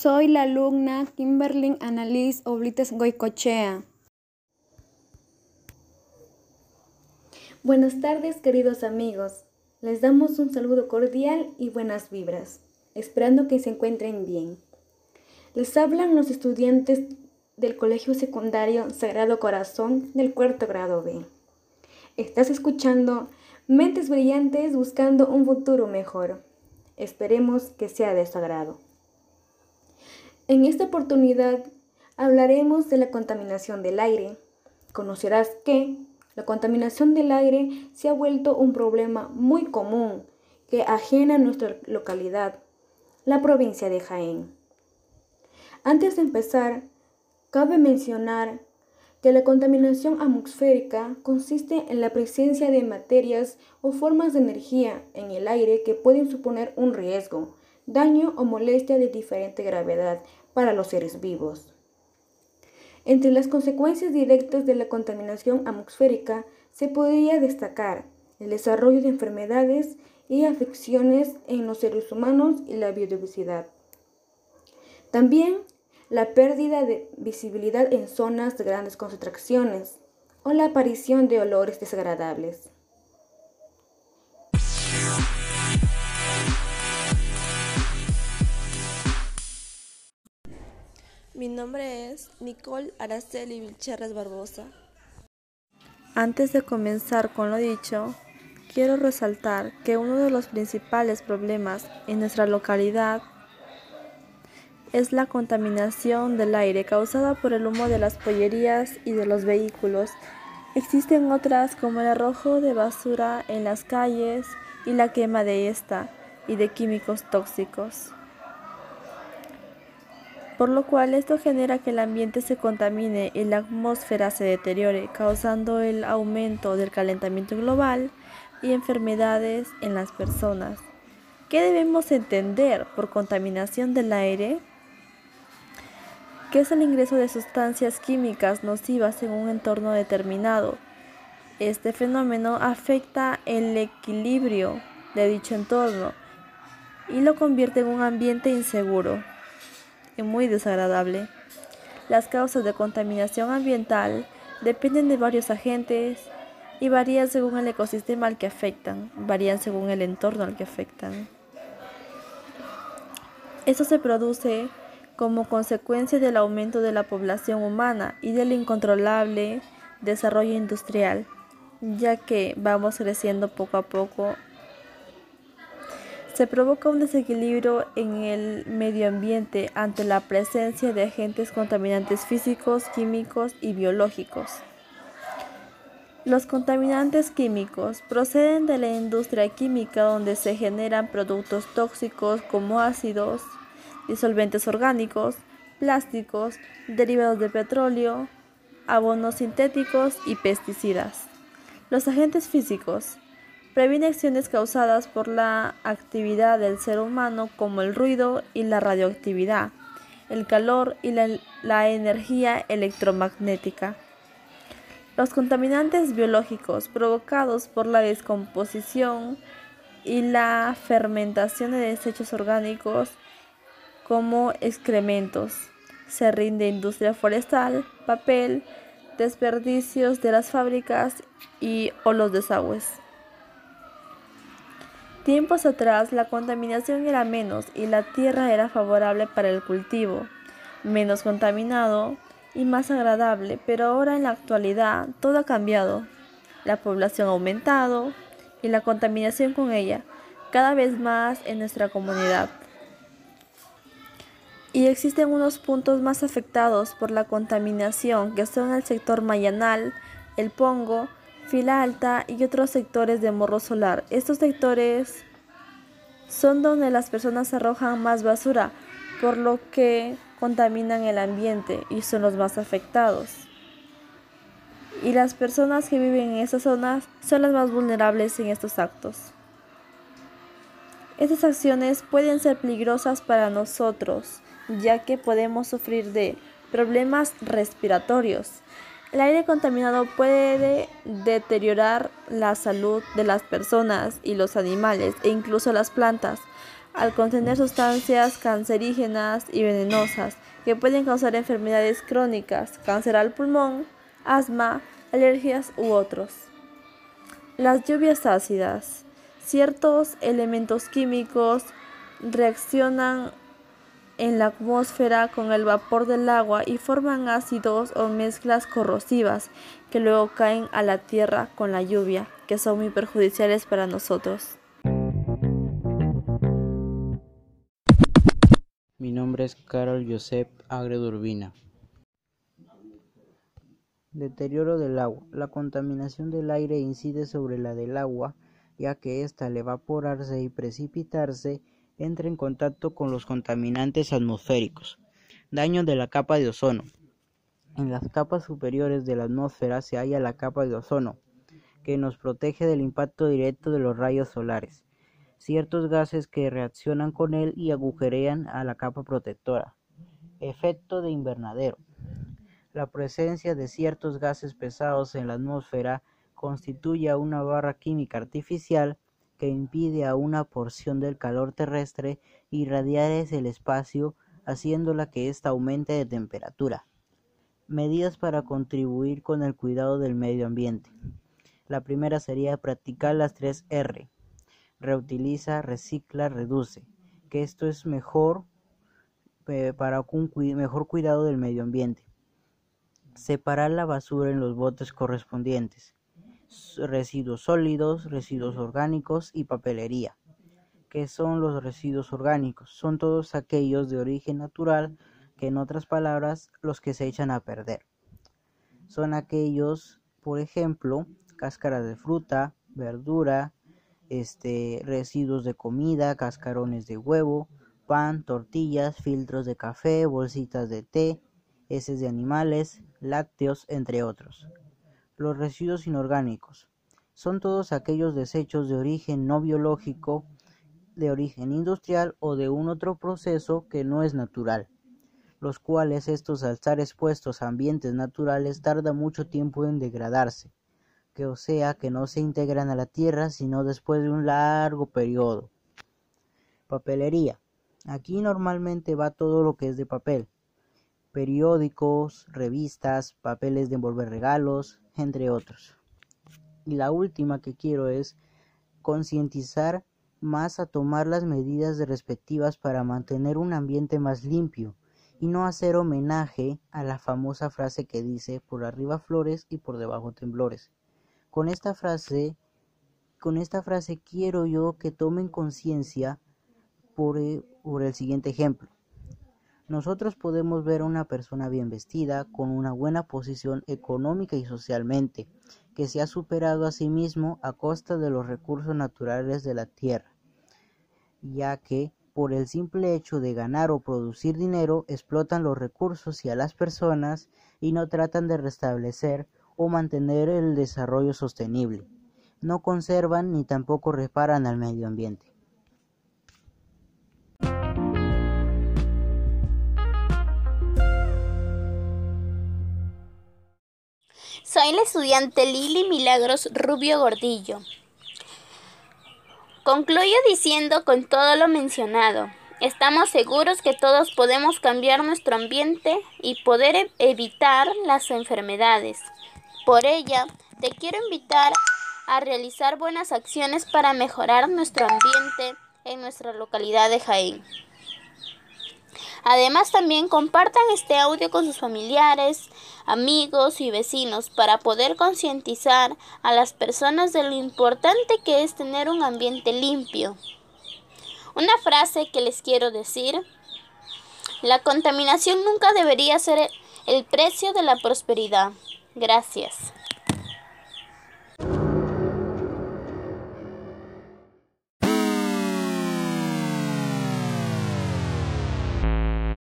Soy la alumna Kimberly Annalise Oblites Goicochea. Buenas tardes, queridos amigos. Les damos un saludo cordial y buenas vibras, esperando que se encuentren bien. Les hablan los estudiantes del Colegio Secundario Sagrado Corazón del cuarto grado B. Estás escuchando Mentes Brillantes buscando un futuro mejor. Esperemos que sea de su agrado. En esta oportunidad hablaremos de la contaminación del aire. Conocerás que la contaminación del aire se ha vuelto un problema muy común que ajena a nuestra localidad, la provincia de Jaén. Antes de empezar, Cabe mencionar que la contaminación atmosférica consiste en la presencia de materias o formas de energía en el aire que pueden suponer un riesgo, daño o molestia de diferente gravedad para los seres vivos. Entre las consecuencias directas de la contaminación atmosférica se podría destacar el desarrollo de enfermedades y afecciones en los seres humanos y la biodiversidad. También la pérdida de visibilidad en zonas de grandes concentraciones o la aparición de olores desagradables. Mi nombre es Nicole Araceli Vilcherres Barbosa. Antes de comenzar con lo dicho, quiero resaltar que uno de los principales problemas en nuestra localidad es la contaminación del aire causada por el humo de las pollerías y de los vehículos. Existen otras como el arrojo de basura en las calles y la quema de esta y de químicos tóxicos. Por lo cual esto genera que el ambiente se contamine y la atmósfera se deteriore, causando el aumento del calentamiento global y enfermedades en las personas. ¿Qué debemos entender por contaminación del aire? que es el ingreso de sustancias químicas nocivas en un entorno determinado. Este fenómeno afecta el equilibrio de dicho entorno y lo convierte en un ambiente inseguro y muy desagradable. Las causas de contaminación ambiental dependen de varios agentes y varían según el ecosistema al que afectan, varían según el entorno al que afectan. Eso se produce como consecuencia del aumento de la población humana y del incontrolable desarrollo industrial, ya que vamos creciendo poco a poco. Se provoca un desequilibrio en el medio ambiente ante la presencia de agentes contaminantes físicos, químicos y biológicos. Los contaminantes químicos proceden de la industria química donde se generan productos tóxicos como ácidos, disolventes orgánicos, plásticos, derivados de petróleo, abonos sintéticos y pesticidas. Los agentes físicos previenen acciones causadas por la actividad del ser humano como el ruido y la radioactividad, el calor y la, la energía electromagnética. Los contaminantes biológicos provocados por la descomposición y la fermentación de desechos orgánicos como excrementos. Se rinde industria forestal, papel, desperdicios de las fábricas y o los desagües. Tiempos atrás la contaminación era menos y la tierra era favorable para el cultivo, menos contaminado y más agradable, pero ahora en la actualidad todo ha cambiado. La población ha aumentado y la contaminación con ella cada vez más en nuestra comunidad y existen unos puntos más afectados por la contaminación que son el sector Mayanal, el Pongo, Fila Alta y otros sectores de Morro Solar. Estos sectores son donde las personas arrojan más basura, por lo que contaminan el ambiente y son los más afectados. Y las personas que viven en esas zonas son las más vulnerables en estos actos. Estas acciones pueden ser peligrosas para nosotros, ya que podemos sufrir de problemas respiratorios. El aire contaminado puede deteriorar la salud de las personas y los animales e incluso las plantas. al contener sustancias cancerígenas y venenosas que pueden causar enfermedades crónicas, cáncer al pulmón, asma, alergias u otros. Las lluvias ácidas. Ciertos elementos químicos reaccionan en la atmósfera con el vapor del agua y forman ácidos o mezclas corrosivas que luego caen a la tierra con la lluvia, que son muy perjudiciales para nosotros. Mi nombre es Carol Josep Agredurbina. Deterioro del agua. La contaminación del aire incide sobre la del agua, ya que ésta al evaporarse y precipitarse entra en contacto con los contaminantes atmosféricos. Daño de la capa de ozono. En las capas superiores de la atmósfera se halla la capa de ozono, que nos protege del impacto directo de los rayos solares, ciertos gases que reaccionan con él y agujerean a la capa protectora. Efecto de invernadero. La presencia de ciertos gases pesados en la atmósfera constituye una barra química artificial que impide a una porción del calor terrestre irradiar el espacio, haciéndola que ésta aumente de temperatura. Medidas para contribuir con el cuidado del medio ambiente. La primera sería practicar las tres R. Reutiliza, recicla, reduce. Que esto es mejor eh, para un mejor cuidado del medio ambiente. Separar la basura en los botes correspondientes residuos sólidos, residuos orgánicos y papelería. ¿Qué son los residuos orgánicos? Son todos aquellos de origen natural, que en otras palabras, los que se echan a perder. Son aquellos, por ejemplo, cáscaras de fruta, verdura, este, residuos de comida, cascarones de huevo, pan, tortillas, filtros de café, bolsitas de té, heces de animales, lácteos, entre otros. Los residuos inorgánicos son todos aquellos desechos de origen no biológico, de origen industrial o de un otro proceso que no es natural, los cuales estos al estar expuestos a ambientes naturales tarda mucho tiempo en degradarse, que o sea que no se integran a la tierra sino después de un largo periodo. Papelería. Aquí normalmente va todo lo que es de papel, periódicos, revistas, papeles de envolver regalos, entre otros. Y la última que quiero es concientizar más a tomar las medidas respectivas para mantener un ambiente más limpio y no hacer homenaje a la famosa frase que dice por arriba flores y por debajo temblores. Con esta frase con esta frase quiero yo que tomen conciencia por, eh, por el siguiente ejemplo. Nosotros podemos ver a una persona bien vestida, con una buena posición económica y socialmente, que se ha superado a sí mismo a costa de los recursos naturales de la tierra, ya que por el simple hecho de ganar o producir dinero explotan los recursos y a las personas y no tratan de restablecer o mantener el desarrollo sostenible. No conservan ni tampoco reparan al medio ambiente. Soy la estudiante Lili Milagros Rubio Gordillo. Concluyo diciendo con todo lo mencionado, estamos seguros que todos podemos cambiar nuestro ambiente y poder e-, evitar las enfermedades. Por ella, te quiero invitar a realizar buenas acciones para mejorar nuestro ambiente en nuestra localidad de Jaén. Además también compartan este audio con sus familiares, amigos y vecinos para poder concientizar a las personas de lo importante que es tener un ambiente limpio. Una frase que les quiero decir, la contaminación nunca debería ser el precio de la prosperidad. Gracias.